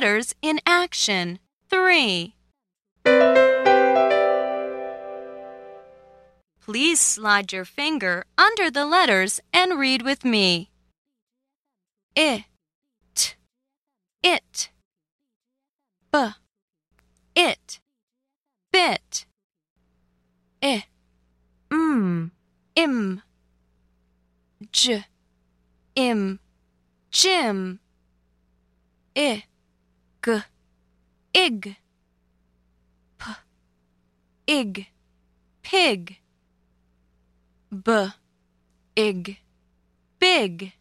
letters in action. 3. Please slide your finger under the letters and read with me. It, it, b, it, bit, i, m, im, j, im, Jim, i, g, ig, p, ig, pig. B. Ig. Big